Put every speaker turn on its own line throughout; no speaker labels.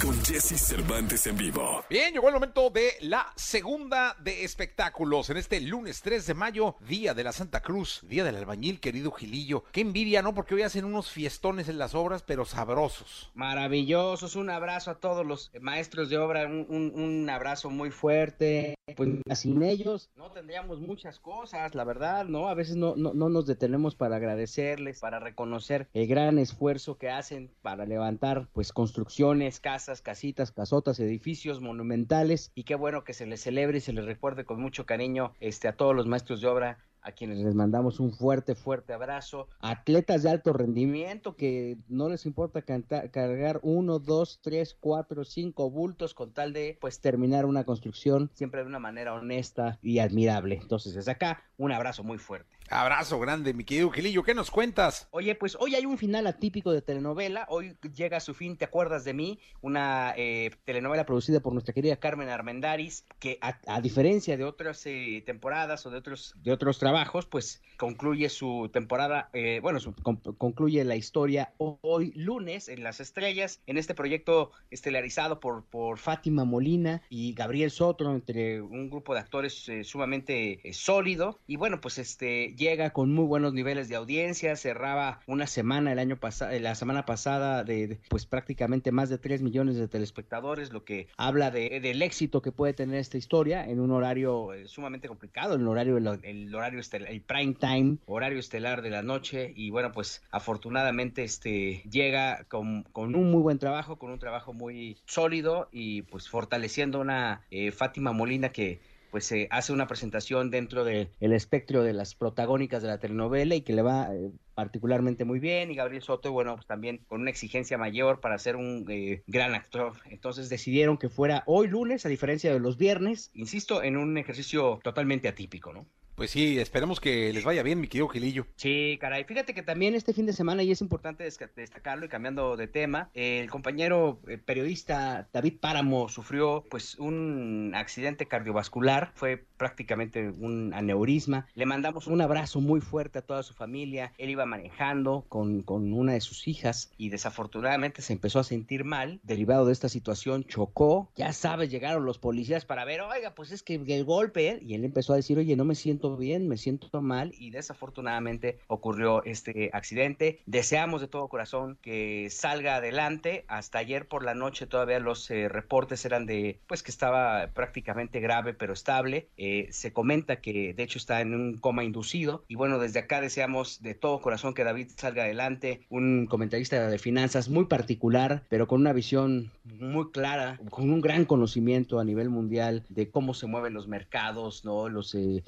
con Jesse Cervantes en vivo.
Bien, llegó el momento de la segunda de espectáculos en este lunes 3 de mayo, día de la Santa Cruz, día del albañil, querido Gilillo. Qué envidia, ¿no? Porque hoy hacen unos fiestones en las obras, pero sabrosos.
Maravillosos, un abrazo a todos los maestros de obra, un, un- un abrazo muy fuerte. Pues sin ellos no tendríamos muchas cosas, la verdad, ¿no? A veces no, no, no nos detenemos para agradecerles, para reconocer el gran esfuerzo que hacen para levantar pues construcciones, casas, casitas, casotas, edificios monumentales y qué bueno que se les celebre y se les recuerde con mucho cariño este, a todos los maestros de obra a quienes les mandamos un fuerte, fuerte abrazo. Atletas de alto rendimiento que no les importa canta- cargar uno, dos, tres, cuatro, cinco bultos con tal de pues terminar una construcción siempre de una manera honesta y admirable. Entonces desde acá un abrazo muy fuerte.
Abrazo grande, mi querido Gilillo. ¿Qué nos cuentas?
Oye, pues hoy hay un final atípico de telenovela. Hoy llega a su fin, ¿te acuerdas de mí? Una eh, telenovela producida por nuestra querida Carmen Armendaris, que a, diferencia de otras eh, temporadas o de otros, de otros trabajos, pues concluye su temporada, eh, bueno, su- con- concluye la historia hoy lunes en Las Estrellas, en este proyecto estelarizado por, por Fátima Molina y Gabriel Soto, entre un grupo de actores eh, sumamente eh, sólido. Y bueno, pues este llega con muy buenos niveles de audiencia, cerraba una semana el año pasado, la semana pasada de, pues prácticamente más de 3 millones de telespectadores, lo que habla de, del éxito que puede tener esta historia en un horario eh, sumamente complicado, el horario, el, horario estelar, el prime time, horario estelar de la noche y bueno, pues afortunadamente este llega con, con un muy buen trabajo, con un trabajo muy sólido y pues fortaleciendo una eh, Fátima Molina que pues se hace una presentación dentro del espectro de las protagónicas de la telenovela y que le va eh, particularmente muy bien y Gabriel Soto, bueno, pues también con una exigencia mayor para ser un eh, gran actor. Entonces decidieron que fuera hoy lunes, a diferencia de los viernes, insisto, en un ejercicio totalmente atípico, ¿no?
Pues sí, esperemos que les vaya bien, mi querido Gilillo.
Sí, caray. Fíjate que también este fin de semana, y es importante destacarlo y cambiando de tema, el compañero eh, periodista David Páramo sufrió pues un accidente cardiovascular, fue prácticamente un aneurisma. Le mandamos un abrazo muy fuerte a toda su familia. Él iba manejando con, con una de sus hijas y desafortunadamente se empezó a sentir mal. Derivado de esta situación, chocó. Ya sabes, llegaron los policías para ver, oiga, pues es que el golpe, ¿eh?". y él empezó a decir, oye, no me siento bien, me siento mal, y desafortunadamente ocurrió este accidente. Deseamos de todo corazón que salga adelante. Hasta ayer por la noche todavía los eh, reportes eran de, pues que estaba prácticamente grave pero estable. Eh, se comenta que de hecho está en un coma inducido. Y bueno, desde acá deseamos de todo corazón que David salga adelante. Un comentarista de finanzas muy particular, pero con una visión muy clara, con un gran conocimiento a nivel mundial de cómo se mueven los mercados, ¿no? Los eh,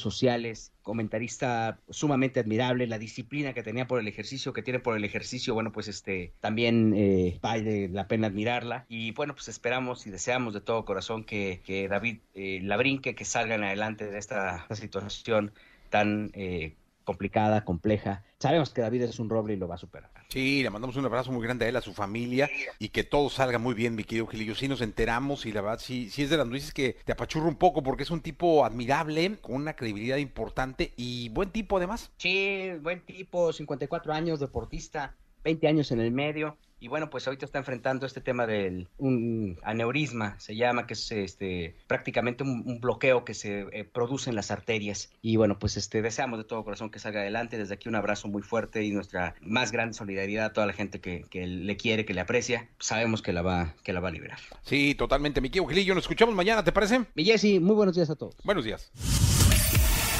sociales, comentarista sumamente admirable, la disciplina que tenía por el ejercicio, que tiene por el ejercicio, bueno, pues este también eh, vale la pena admirarla. Y bueno, pues esperamos y deseamos de todo corazón que, que David eh, la brinque, que salgan adelante de esta, esta situación tan eh, complicada, compleja. Sabemos que David es un roble y lo va a superar.
Sí, le mandamos un abrazo muy grande a él, a su familia y que todo salga muy bien, mi querido Gilillo. Sí nos enteramos y la verdad sí, sí es de las noticias que te apachurra un poco porque es un tipo admirable, con una credibilidad importante y buen tipo además.
Sí, buen tipo, 54 años, deportista, 20 años en el medio. Y bueno, pues ahorita está enfrentando este tema del un aneurisma, se llama, que es este prácticamente un, un bloqueo que se eh, produce en las arterias. Y bueno, pues este deseamos de todo corazón que salga adelante. Desde aquí un abrazo muy fuerte y nuestra más grande solidaridad a toda la gente que, que le quiere, que le aprecia. Sabemos que la va, que la va a liberar.
Sí, totalmente, mi querido Gilillo. Nos escuchamos mañana, ¿te parece?
Mi Jessy, muy buenos días a todos.
Buenos días.